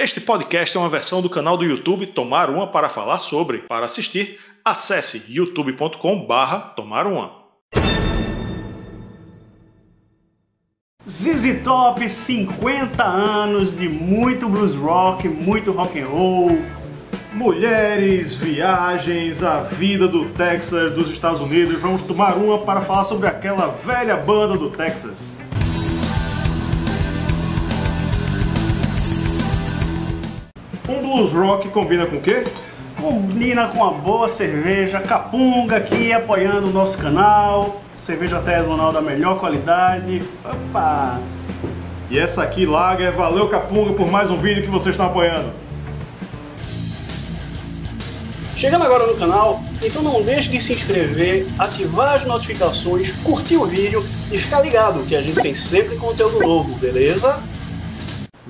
Este podcast é uma versão do canal do YouTube Tomar Uma para falar sobre. Para assistir, acesse youtube.com barra Tomar Uma. ZZ Top, 50 anos de muito blues rock, muito rock and roll. Mulheres, viagens, a vida do Texas, dos Estados Unidos. Vamos tomar uma para falar sobre aquela velha banda do Texas. Um blues rock combina com o quê? Combina com uma boa cerveja capunga aqui apoiando o nosso canal. Cerveja artesanal da melhor qualidade. Opa! E essa aqui, Lager, valeu Capunga por mais um vídeo que vocês estão apoiando. Chegando agora no canal, então não deixe de se inscrever, ativar as notificações, curtir o vídeo e ficar ligado que a gente tem sempre conteúdo novo, beleza?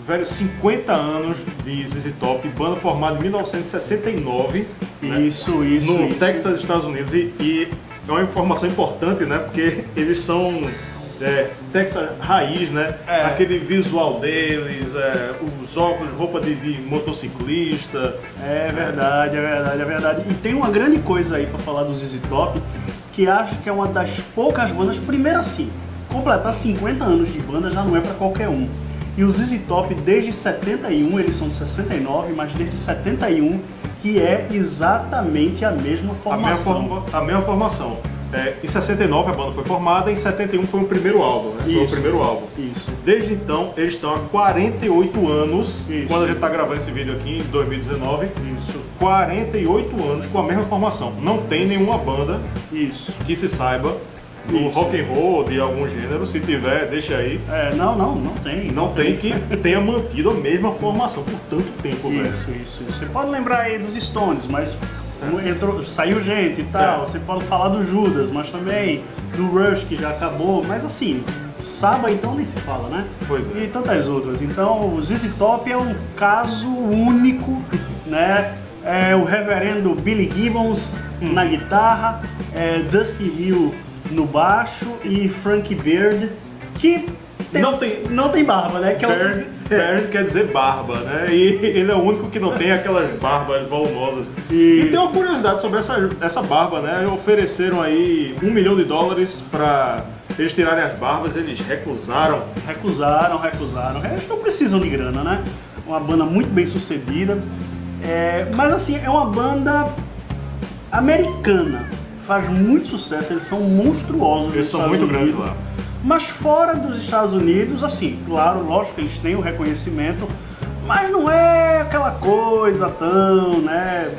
Velho, 50 anos de ZZ Top, banda formada em 1969. né? Isso, isso, no isso. Texas, Estados Unidos. E, e é uma informação importante, né? Porque eles são é, Texas raiz, né? É. Aquele visual deles, é, os óculos, roupa de, de motociclista. É verdade, é verdade, é verdade. E tem uma grande coisa aí pra falar do ZZ Top, que acho que é uma das poucas bandas, primeiro assim, completar 50 anos de banda já não é pra qualquer um. E o ZZ Top desde 71, eles são de 69, mas desde 71 que é exatamente a mesma A mesma, formação. forma- a mesma formação. É, em 69 a banda foi formada, em 71 foi o primeiro álbum, né? Foi o Isso. primeiro álbum. Isso. Desde então, eles estão há 48 anos, Isso. quando a gente está gravando esse vídeo aqui em 2019, Isso. 48 anos com a mesma formação. Não tem nenhuma banda Isso. que se saiba do rock and roll de algum gênero, se tiver, deixa aí. É, não, não, não tem. Não tem que tenha mantido a mesma formação por tanto tempo, velho. Isso, isso, isso. Você pode lembrar aí dos Stones, mas entrou, saiu gente e tal. É. Você pode falar do Judas, mas também do Rush, que já acabou. Mas assim, Saba então nem se fala, né? Pois é. E tantas outras. Então, o ZZ Top é um caso único, né? É o reverendo Billy Gibbons Hum. na guitarra, é Dusty Hill no baixo e Frank Beard, que Não tem- não tem barba, né? Que é Beard quer dizer barba, né? E ele é o único que não tem aquelas barbas volumosas. E- E tem uma curiosidade sobre essa, essa barba, né? Ofereceram aí um milhão de dólares para eles tirarem as barbas, eles recusaram. Recusaram, recusaram. Eles não precisam de grana, né? Uma banda muito bem sucedida. É, mas assim, é uma banda americana. Faz muito sucesso, eles são monstruosos. Eles são Estados muito grandes lá. Mas fora dos Estados Unidos, assim, claro, lógico que eles têm o reconhecimento, mas não é aquela coisa tão, né?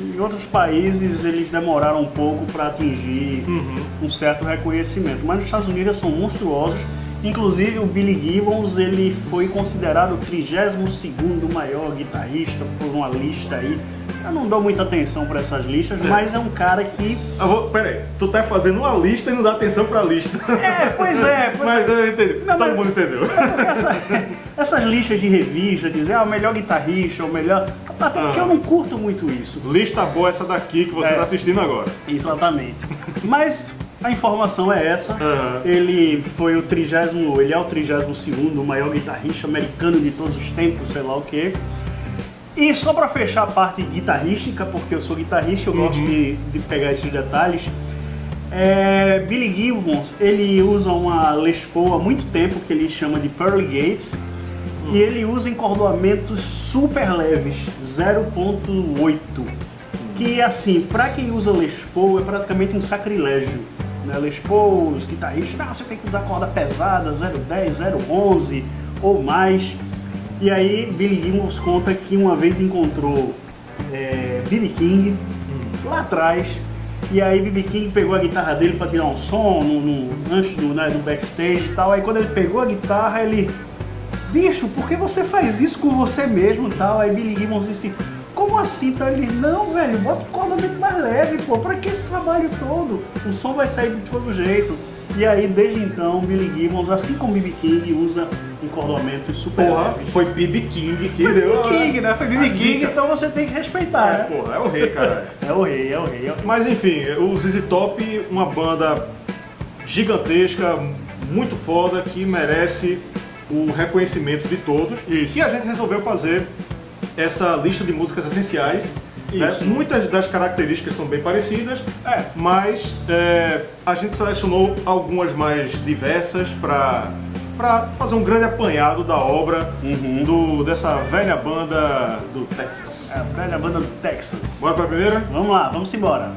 Em outros países eles demoraram um pouco para atingir Uhum. um certo reconhecimento, mas nos Estados Unidos eles são monstruosos. Inclusive o Billy Gibbons ele foi considerado o 32º maior guitarrista por uma lista aí. Eu não dou muita atenção para essas listas, É. mas é um cara que Eu vou, peraí, tu tá fazendo uma lista e não dá atenção pra lista. É, pois é, pois mas é. eu entendi. Não, Todo mas- mundo entendeu. Essa- essas listas de revista, dizer ah, o melhor guitarrista, o melhor. Até porque Ah. eu não curto muito isso. Lista boa essa daqui que você É. tá assistindo agora. Exatamente. Mas a informação é essa. Aham. Ele foi o trigésimo, ele é o 32 segundo maior guitarrista americano de todos os tempos, sei lá o quê. E só pra fechar a parte guitarrística, porque eu sou guitarrista, eu Uhum. gosto de, de pegar esses detalhes. É, Billy Gibbons, ele usa uma Les Paul há muito tempo que ele chama de Pearly Gates. E ele usa encordoamentos super leves, 0.8. Que assim, pra quem usa Les Paul é praticamente um sacrilégio. Né? Les Paul, os guitarristas, não, você tem que usar corda pesada, 0.10, 0.11 ou mais. E aí Billy Gibbons conta que uma vez encontrou é, Billy King lá atrás. E aí BB King pegou a guitarra dele para tirar um som no, no- antes do, né, do backstage e tal. Aí quando ele pegou a guitarra, ele. Bicho, por que você faz isso com você mesmo e tal? Aí Billy Gibbons disse, como assim? Então ele, não, velho, bota o corda mais leve, pô, pra que esse trabalho todo? O som vai sair de todo jeito. E aí, desde então, Billy Gibbons, assim como BB King, usa encordoamentos super Porra, leves. foi BB King que Foi deu. BB King, né? Foi BB King, dica. então você tem que respeitar, É, né? porra, é o rei, cara. É o rei, é o rei. É o rei. Mas enfim, o ZZ Top, uma banda gigantesca, muito foda, que merece o reconhecimento de todos. Isso. E a gente resolveu fazer essa lista de músicas essenciais. né? Muitas das características são bem parecidas, É. mas é, a gente selecionou algumas mais diversas para para fazer um grande apanhado da obra Uhum. do, dessa velha banda do Texas. É a velha banda do Texas. Bora pra primeira? Vamos lá, vamos embora.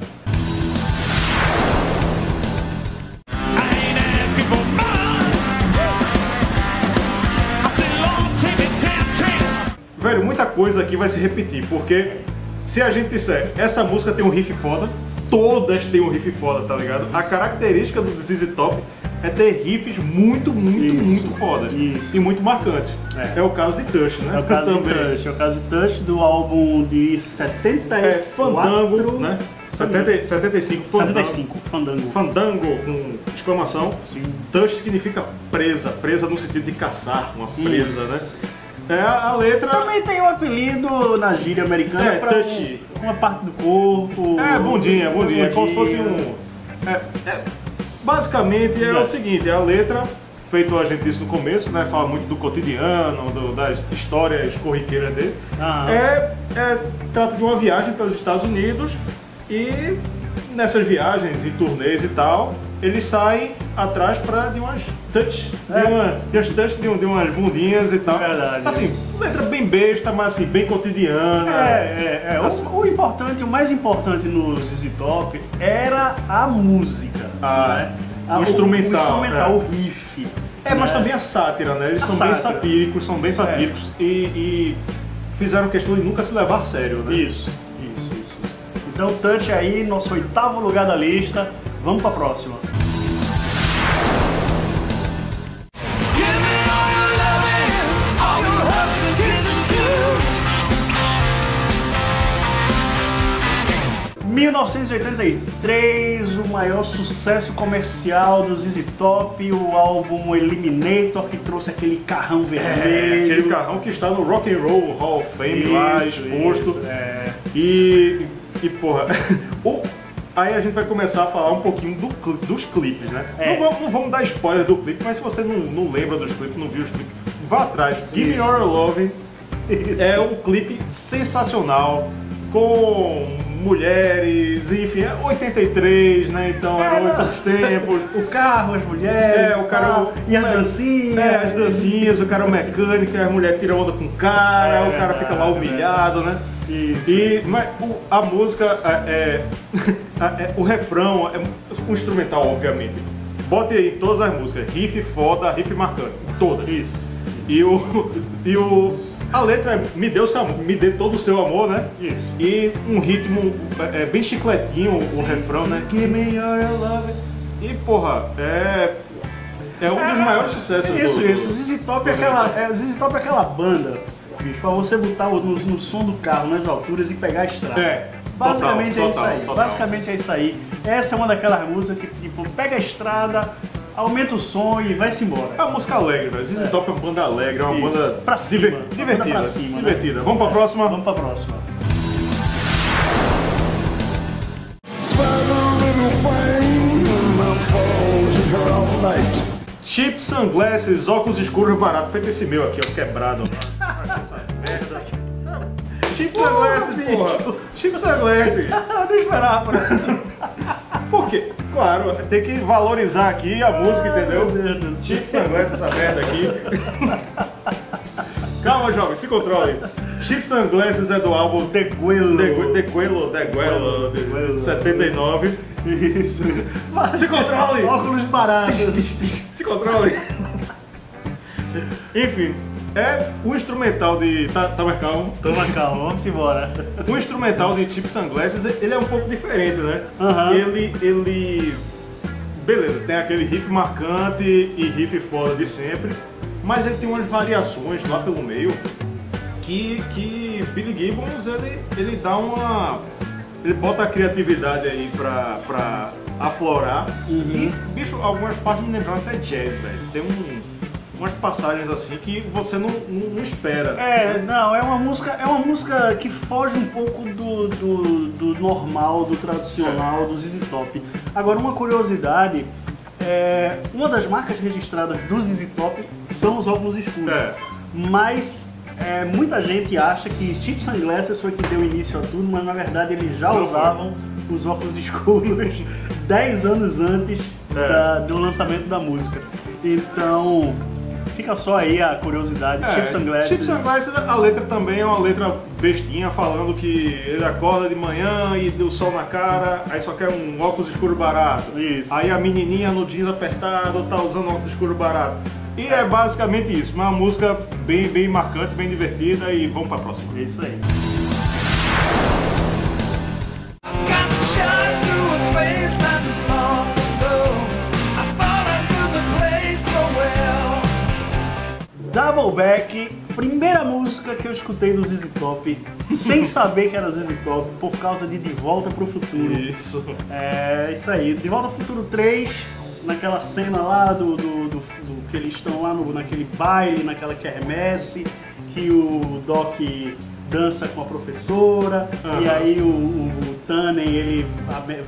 Coisa aqui vai se repetir, porque se a gente disser essa música tem um riff foda, todas têm um riff foda, tá ligado? A característica do ZZ Top é ter riffs muito, muito, Isso. muito fodas Isso. e muito marcantes. É. É, o caso de Touch, né? É o caso de Também. Touch, é o caso de Touch do álbum de 74. É Fandango, né? 70, 75, Fandango. 75, Fandango. Fandango com exclamação. Sim. Touch significa presa, presa no sentido de caçar, uma presa, né? É a letra. Também tem o apelido na gíria americana É, pra touch. um- uma parte do corpo. É, bundinha, bundinha. É como se fosse bundinha. um. é- é- basicamente é, É. o seguinte: a letra, feito a gente disse no começo, né? Fala muito do cotidiano, do- das histórias corriqueiras dele. Aham. É, é- trata de uma viagem pelos Estados Unidos e nessas viagens e turnês e tal, eles saem atrás pra, de umas touch, de, É. uma, de umas touch de, um- de umas bundinhas e tal. Verdade. Assim, letra bem besta, mas assim, bem cotidiana. É, é, é. Assim. O, o importante, o mais importante no ZZ Top era a música. Ah, né? o A- instrumental, O, instrumental, é. o riff. É, mas né? também a sátira, né? Eles A são bem sátira. satíricos, são bem satíricos e, e fizeram questão de nunca se levar a sério, né? Isso, isso, isso, isso. Então, Touch aí, nosso oitavo lugar da lista. Vamos pra próxima. 1983, o maior sucesso comercial do ZZ Top, o álbum Eliminator, que trouxe aquele carrão É, vermelho. aquele carrão que está no Rock and Roll Hall of Fame lá Isso, exposto. isso, é. E, e porra, o- aí a gente vai começar a falar um pouquinho do dos clipes, né? É. Não, vamos, não vamos dar spoiler do clipe, mas se você não, não lembra dos clipes, não viu os clipes, vá atrás. Give Me Your Love Isso. é um clipe sensacional, com mulheres, enfim, é 83, né? Então eram É, outros tempos. O carro, as mulheres, É, o cara. tal, e as é, dancinhas. É, as dancinhas, o cara é o mecânico, a mulher tira onda com o cara, É o cara fica lá humilhado, né? Isso. E mas, o- a música é, é- a- é- o refrão é um instrumental, obviamente. Bote aí todas as músicas, riff foda, riff marcante, todas. Isso. E o e o a letra é me deu seu amor, me dê todo o seu amor, né? Isso. E um ritmo é, é bem chicletinho o Sim. refrão, né? Give me your love. E porra, é é um dos maiores sucessos Isso, do, isso. ZZ Top é aquela, é, ZZ Top é aquela banda, bicho, pra você botar o- no, no som do carro, nas alturas e pegar a estrada. É, Basicamente total, é isso total, aí. total. Basicamente é isso aí. Essa é uma daquelas músicas que, tipo, pega a estrada, aumenta o som e vai-se É embora. uma música alegre, né? ZZ Top é uma banda alegre, é uma Isso. banda Pra cima, diver- uma banda divertida. pra cima, né? divertida. Vamos pra É. próxima? Vamos pra próxima. Cheap Sunglasses, óculos escuros barato. Feito esse meu aqui, ó, quebrado. Essa merda. Cheap Sunglasses, porra. Cheap Sunglasses. Eu não esperava por essa. Por quê? Claro, tem que valorizar aqui a música, entendeu? Meu Deus do céu. Cheap Sunglasses, essa merda aqui. Calma, jovem, se controle. Cheap Sunglasses é do álbum The Guelo. De Guelo, de Guelo. 79. Isso. Se controle! Óculos baratos. Se controle! Enfim, é o instrumental de. Tá, tá mais calmo? Toma calma, vamos embora. O instrumental de Chip Sunglasses, ele é um pouco diferente, né? Aham. Ele. ele. Beleza, tem aquele riff marcante e riff foda de sempre, mas ele tem umas variações lá pelo meio que, que Billy Gibbons ele, ele dá uma. Ele bota a criatividade aí pra, pra aflorar. Uhum. E, bicho, algumas partes me lembraram até jazz, velho. Tem um, umas passagens assim que você não, não, não espera. É, não, é uma música, é uma música que foge um pouco do, do, do normal, do tradicional, do ZZ Top. Agora, uma curiosidade, é, uma das marcas registradas do ZZ Top são os óculos escuros. É. Mas é, muita gente acha que Steve Sunglasses foi que deu início a tudo, mas na verdade eles já Não usavam os óculos escuros 10 anos antes É. da- do lançamento da música. Então, fica só aí a curiosidade. É, Steve Sunglasses. Chip Sunglasses, a letra também é uma letra bestinha, falando que ele acorda de manhã e deu sol na cara, aí só quer um óculos escuro barato. Isso. Aí a menininha no jeans apertado tá usando óculos escuro barato. E é basicamente isso, uma música bem, bem marcante, bem divertida e vamos pra próxima. É isso aí. Double Back, primeira música que eu escutei do ZZ Top, sem saber que era ZZ Top, por causa de De Volta pro Futuro. Isso. É isso aí. De Volta ao Futuro 3, naquela cena lá do, do, do- do- que eles estão lá no, naquele baile, naquela quermesse, que o Doc dança com a professora, Aham. e aí o, o, o Tannen, ele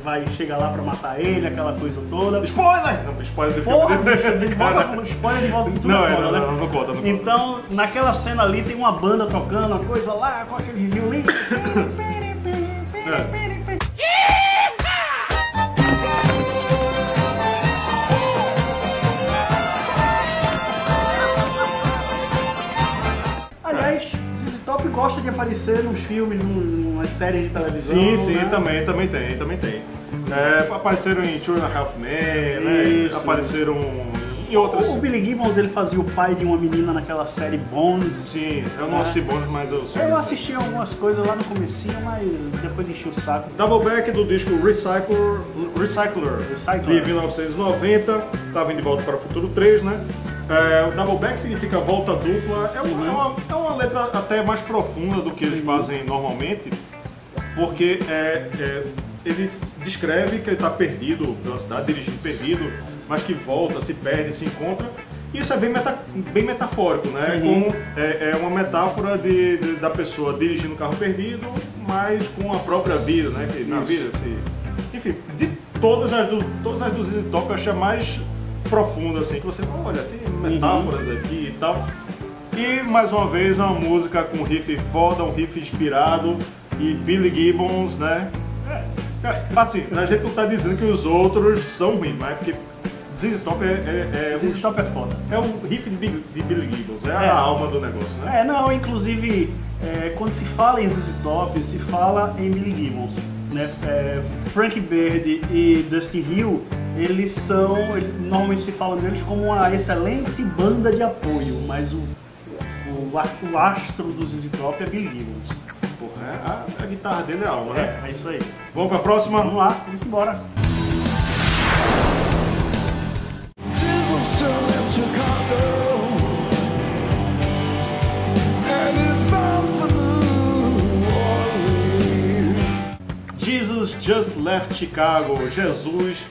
vai chegar lá pra matar ele, aquela coisa toda. Spoiler! Não, spoiler do Porra, filme. de volta, spoiler de volta Não, é não, né? não, não conta, não conta. Então, naquela cena ali tem uma banda tocando, uma coisa lá, com aquele violino. É. gosta de aparecer nos filmes, nas séries de televisão. Sim, sim, né? também, também tem, também tem. É, apareceram em Two and a Half Men, né? Apareceram em outras. O Billy Gibbons ele fazia o pai de uma menina naquela série Bones. Sim, eu não É. assisti bônus, mas eu sou. Eu assisti algumas coisas lá no comecinho, mas depois enchi o saco. Double back do disco Recycler, Recycler, Recycler. de 1990, tá vindo de volta para o futuro 3, né? É, o double back significa volta dupla, é uma, é uma- é uma letra até mais profunda do que eles fazem normalmente, porque é, é, ele descreve que ele está perdido pela cidade, dirigindo perdido, mas que volta, se perde, se encontra. Isso é bem, meta- bem metafórico, né? Uhum. Como é, é uma metáfora de, de- da pessoa dirigindo um carro perdido, mas com a própria vida, né? Que na vida, se... Enfim, de todas as do, todas as ZZ Top, eu achei a mais profunda, assim, que você fala, olha, tem metáforas aqui e tal. E mais uma vez uma música com riff foda, um riff inspirado e Billy Gibbons, né? É, assim, a gente não tá dizendo que os outros são ruins, mas é porque ZZ Top é, é, é, ZZ o- Top é foda. é o riff de Billy, de Billy Gibbons, é, É. a alma do negócio, né? É, não, inclusive, é, quando se fala em ZZ Top, se fala em Billy Gibbons. Né? É, Frank Bird e Dusty Hill, eles são, eles- normalmente se fala deles como uma excelente banda de apoio, mas o, o, o astro do ZZ Top é Billy Gibbons. Porra, é- a, a guitarra dele é alma, né? É, é isso aí. Vamos pra próxima? Vamos lá, vamos embora. Jesus Just Left Chicago. Jesus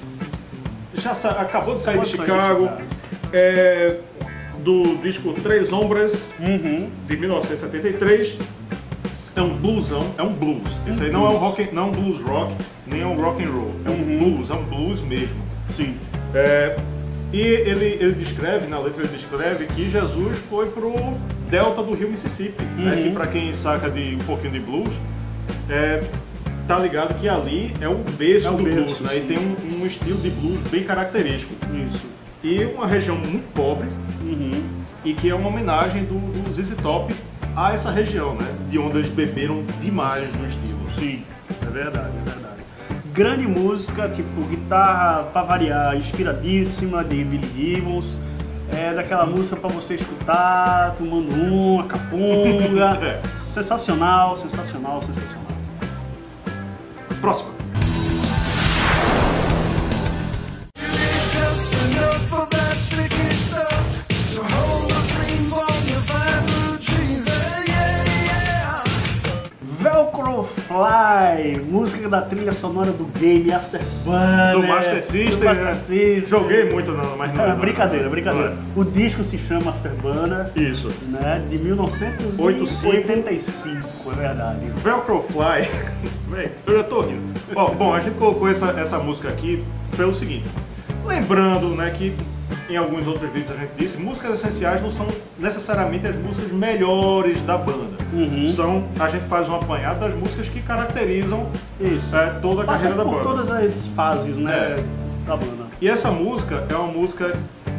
já acabou de sair Acabou de de sair de Chicago. Chicago. É, do disco Três Hombres, Uhum. de 1973. É um bluesão, é um blues. Esse aí não é um rock, não é um blues rock, nem é um rock and roll. É um Uhum. blues, é um blues mesmo. Sim. É, e ele, ele descreve, na letra ele descreve que Jesus foi pro delta do rio Mississippi, né, Uhum. que para quem saca de um pouquinho de blues, é, tá ligado que ali é o berço É o do berço, blues, né, e sim. tem um, um estilo de blues bem característico. Isso. E uma região muito pobre, Uhum. e que é uma homenagem do, do ZZ Top a essa região, né, de onde eles beberam demais do estilo. Sim, é verdade, é verdade. Grande música, tipo, guitarra, pra variar, inspiradíssima, de Billy Gibbons. É daquela música pra você escutar, tomando uma, capunga. Sensacional, sensacional, sensacional. Próxima. Fly, música da trilha sonora do game Afterburner. Do Master System, do Master né? System. Joguei muito, não, mas não. É, não, brincadeira, não. brincadeira. O disco se chama Afterburner. Isso. né, de 1985, é verdade. Velcro Fly, Véi, eu já tô rindo. Ó, bom, a gente colocou essa, essa música aqui pelo seguinte. Lembrando, né, que em alguns outros vídeos a gente disse, músicas essenciais não são necessariamente as músicas melhores da banda. Uhum. São, a gente faz um apanhado das músicas que caracterizam Isso. é, toda a Passa carreira da banda. todas as fases, né, É. da banda. E essa música é uma música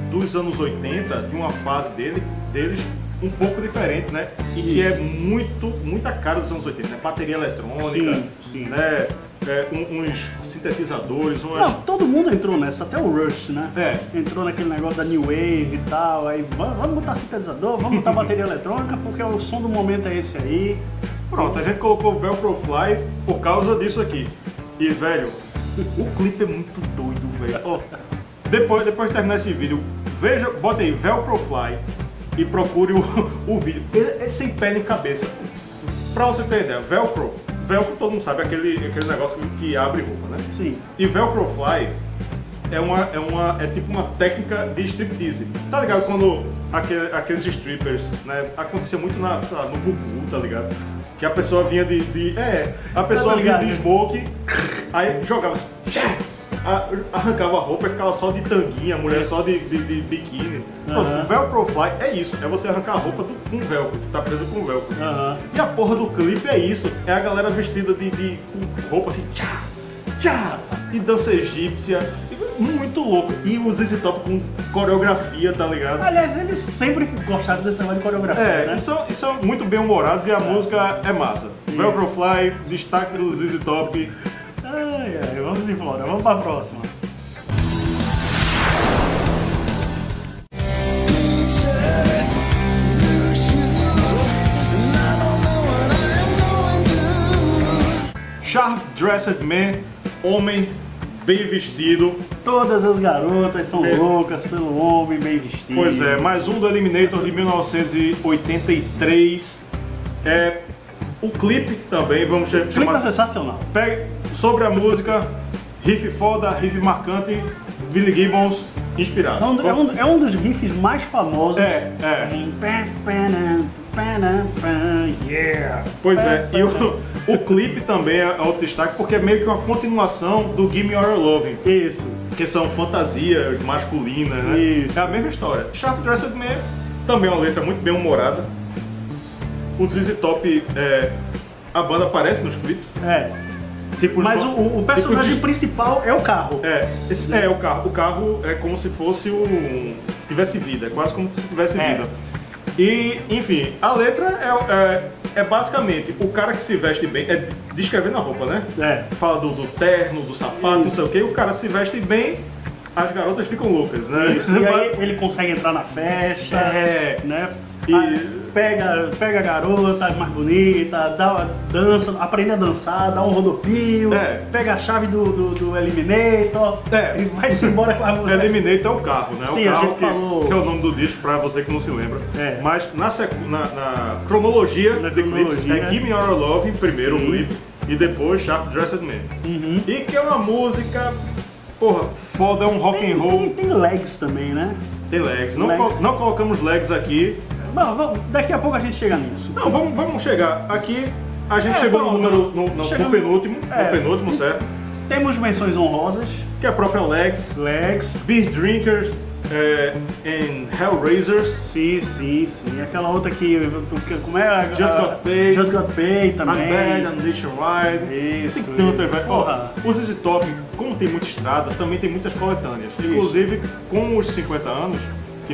dos anos 80, de uma fase dele, deles um pouco diferente, né? E que é muito, muita cara dos anos 80, né? Bateria eletrônica, Sim, sim. né? É, um- uns sintetizadores, umas... Não, todo mundo entrou nessa, até o Rush, né? É. Entrou naquele negócio da New Wave e tal, aí "Va- vamos botar sintetizador, vamos botar bateria eletrônica, porque o som do momento é esse aí. Pronto, a gente colocou Velcro Fly por causa disso aqui. E, velho, o clipe é muito doido, velho. Depois, depois de terminar esse vídeo, veja, bota aí Velcro Fly e procure o, o vídeo. Ele é sem pé nem cabeça. Pra você ter ideia, Velcro, Velcro todo mundo sabe, aquele, aquele negócio que, que abre roupa, né? Sim. E Velcro Fly é uma, é uma é tipo uma técnica de striptease. Tá ligado quando aquele- aqueles strippers, né? Acontecia muito na, sei lá, no Gugu, tá ligado? Que a pessoa vinha de. de- é, a pessoa Tá vinha de smoke, aí jogava assim, arrancava a roupa e ficava só de tanguinha, a mulher só de, de, de biquíni. Pronto, o Velcro Fly é isso, é você arrancar a roupa do, com velcro, tá preso com velcro. Aham. E a porra do clipe é isso, é a galera vestida de, de roupa assim, tchá, tchá, e dança egípcia, muito louco. E o ZZ Top com coreografia, tá ligado? Aliás, eles sempre gostaram desse negócio de coreografia, É, né? e são, e são muito bem humorados e a música é massa. Velcro Fly, destaque do ZZ Top. Ai, ai, vamos embora, vamos próxima. Am going to. Sharp Dressed Man, homem bem vestido. Todas as garotas são É. loucas pelo homem bem vestido. Pois é, mais um do Eliminator de 1983. É, o clipe também, vamos O clipe é sensacional. Pegue sobre a música, riff foda, riff marcante, Billy Gibbons inspirado. É um, é um- é um dos riffs mais famosos. É, é. Yeah. Pois é, e o, o clipe também é outro destaque porque é meio que uma continuação do Gimme Your Loving, Isso. que são fantasias masculinas, né? Isso. É a mesma história. Sharp Dressed Man também é uma letra muito bem humorada. O ZZ Top, é, a banda aparece nos clipes. É. Tipo, Mas o, tipo, o personagem os- principal é o carro. É, esse- é, o carro. O carro é como se fosse um. tivesse vida, é quase como se tivesse É. vida. E, enfim, a letra é, é, é basicamente o cara que se veste bem, é descrevendo a roupa, né? É. Fala do, do terno, do sapato, não sei o que, o cara se veste bem, as garotas ficam loucas, né? Isso, e aí ele consegue entrar na festa, É. né? E- Pega, pega a garota mais bonita, dá uma dança, aprende a dançar, dá um rodopio, É. pega a chave do, do, do Eliminator É. e vai-se embora com a mulher. Eliminator é o carro, né? Sim, o carro que, falou- que é o nome do disco, pra você que não se lembra. É. Mas na, na- na cronologia Na de clipes é Give Me Your Love, primeiro Sim. o clipe, e depois Sharp Dressed Man. Uhum. E que é uma música, porra, foda, é um rock Tem, and tem, roll, tem legs também, né? tem legs. Não, Legs. col- não colocamos legs aqui. Bom, vamos- daqui a pouco a gente chega nisso. Não, vamos, vamos chegar. Aqui a gente É, chegou no número, no, no, chegamos- no penúltimo, é. no penúltimo, certo? Temos menções honrosas, Que é a própria legs, legs, Beer Drinkers é, and Hellraisers. sim, sim, sim. Aquela outra que, como é? a- Just Got Paid. Just Got Paid I'm também. Bad, I'm Nationwide. Isso, Tem tanta, isso. velho. Ó, Os ZZ Top, como tem muita estrada, também tem muitas coletâneas. Inclusive, com os 50 anos,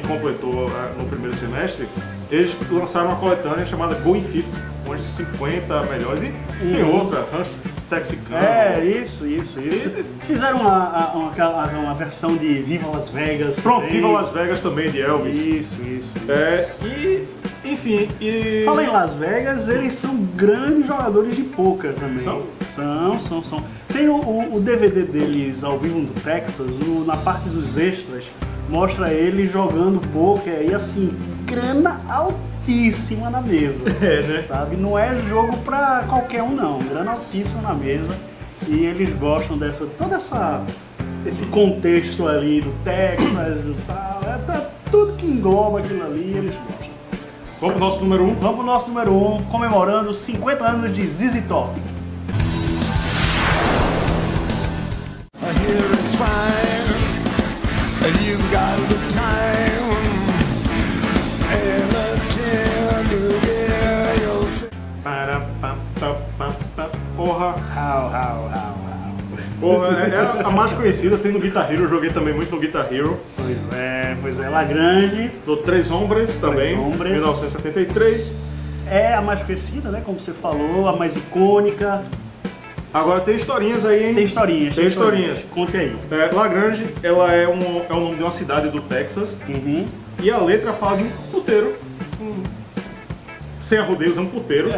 que completou ah, no primeiro semestre, eles lançaram uma coletânea chamada Going Fit, as 50 melhores. E tem outra, Rancho Texicano. É, isso, isso, isso. Fizeram uma, uma, uma- versão de Viva Las Vegas. Pronto, também. Viva Las Vegas também, de Elvis. Isso, isso. isso. É, e, enfim, e... Fala em Las Vegas, eles são grandes jogadores de poker também. São? São, são, são. Tem o, o- o DVD deles ao vivo do Texas, no- na parte dos extras, mostra eles jogando poker e assim, grana altíssima na mesa. É, né? Sabe? Não é jogo pra qualquer um não, grana altíssima na mesa. E eles gostam dessa, toda essa esse contexto ali do Texas e tal, é tá- tudo que engloba aquilo ali, eles gostam. Vamos pro nosso número 1. Um. Vamos pro nosso número 1, um, comemorando os 50 anos de ZZ Top. I hear it's fine. And you've got the time and the tender pam, pam, pam. Porra, How, how, how, porra, é é a mais conhecida, tem no Guitar Hero, eu joguei também muito no Guitar Hero. Pois é, pois é. Lagrange Do Três Hombres também, Hombres. 1973. é a mais conhecida, né? Como você falou, a mais icônica. Agora tem historinhas aí, hein? Tem historinhas. Tem historinhas. Conte aí. É, Lagrange, ela é, um, é o nome de uma cidade do Texas Uhum. e a letra fala de um puteiro, um, sem arrodeios, é um puteiro,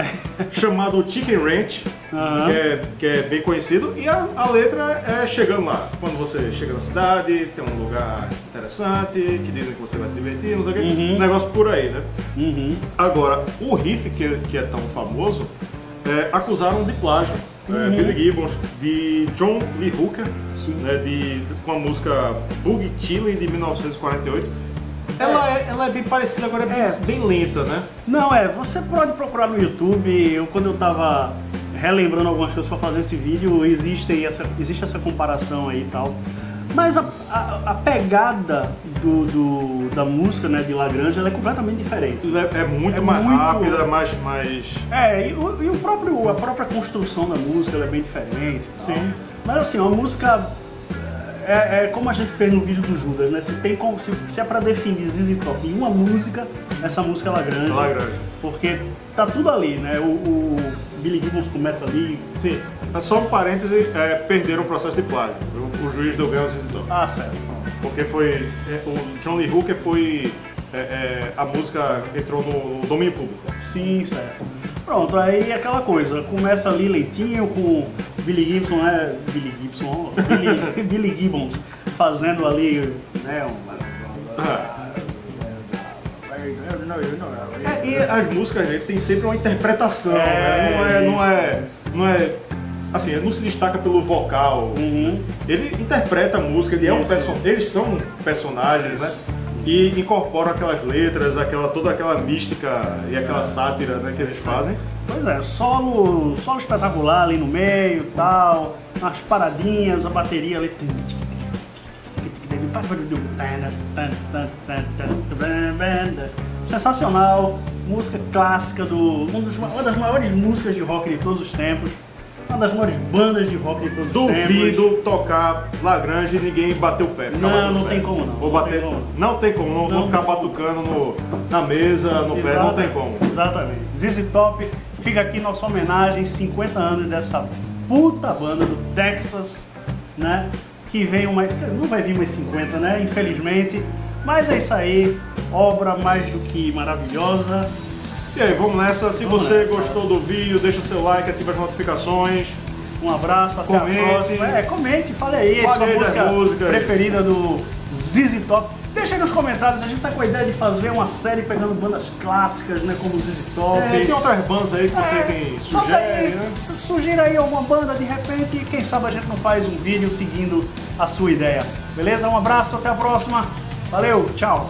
chamado Chicken Ranch, Aham. que, é, que é bem conhecido, e a, a letra é chegando lá. Quando você chega na cidade, tem um lugar interessante, que dizem que você vai se divertir, não sei o quê, Uhum. um negócio por aí, né? Uhum. Agora, o riff que, que é tão famoso, é, acusaram de plágio. É, Billy Gibbons, de John Lee Hooker, né, de, com a música Boogie Chile de 1948. Ela é, ela é bem parecida, agora é bem, É. bem lenta, né? Não, é, você pode procurar no YouTube. Eu, quando eu tava relembrando algumas coisas para fazer esse vídeo, existe essa, existe essa comparação aí e tal. Mas a, a, a pegada do, do- da música né, de Lagrange é completamente diferente. É, é muito É mais muito- rápida, mais, mais... É, e, o, e o próprio, a própria construção da música é bem diferente. e tal. Sim. Mas assim, uma música. É, é como a gente fez no vídeo do Judas, né? Se, tem como, se, se é pra definir ZZ Top em uma música, essa música é Lagrange. Lagrange. Porque tá tudo ali, né? O, o Billy Gibbons começa ali. Sim, é só um parêntese, é, perderam o processo de plágio. O, o juiz aos Zizi Top. Ah, certo. Porque foi. é, o John Lee Hooker foi. é, é, a música entrou no domínio público. Sim, certo. Pronto, aí aquela coisa, começa ali lentinho com Billy Gibson, né? Billy Gibson, Billy, Billy Gibbons fazendo ali, né? Um... É, e as músicas dele tem sempre uma interpretação, É, né? Não é, não é, não é. Assim, ele não se destaca pelo vocal. Uhum. Ele interpreta a música, ele é um Isso. perso eles são personagens, né? E incorporam aquelas letras, aquela, toda aquela mística e aquela sátira né, que eles fazem. Pois é, solo, solo espetacular ali no meio tal, umas paradinhas, a bateria ali. Sensacional, música clássica do. um uma das maiores músicas de rock de todos os tempos, uma das maiores bandas de rock de todos os tempos. Duvido tocar Lagrange e ninguém bater o pé. Não, não pé. tem como não, Vou não bater. tem como. Não tem como, não, Não vou ficar batucando no, na mesa, no pé, não tem como. Exatamente. ZZ Top, fica aqui nossa homenagem, 50 anos dessa puta banda do Texas, né? Que vem mais. Não vai vir mais 50, né? Infelizmente. Mas é isso aí. Obra mais do que maravilhosa. E aí, vamos nessa. Se Vamos você nessa. gostou do vídeo, deixa seu like, ativa as notificações. Um abraço, até Comente. a próxima. É, comente, fale aí, Fale sua aí música músicas. preferida do ZZ Top. Deixa aí nos comentários, a gente tá com a ideia de fazer uma série pegando bandas clássicas, né? Como ZZ Top. É, tem outras bandas aí que você É, tem sugere, aí, né? Sugira aí alguma banda de repente e quem sabe a gente não faz um vídeo seguindo a sua ideia. Beleza? Um abraço, até a próxima. Valeu, tchau.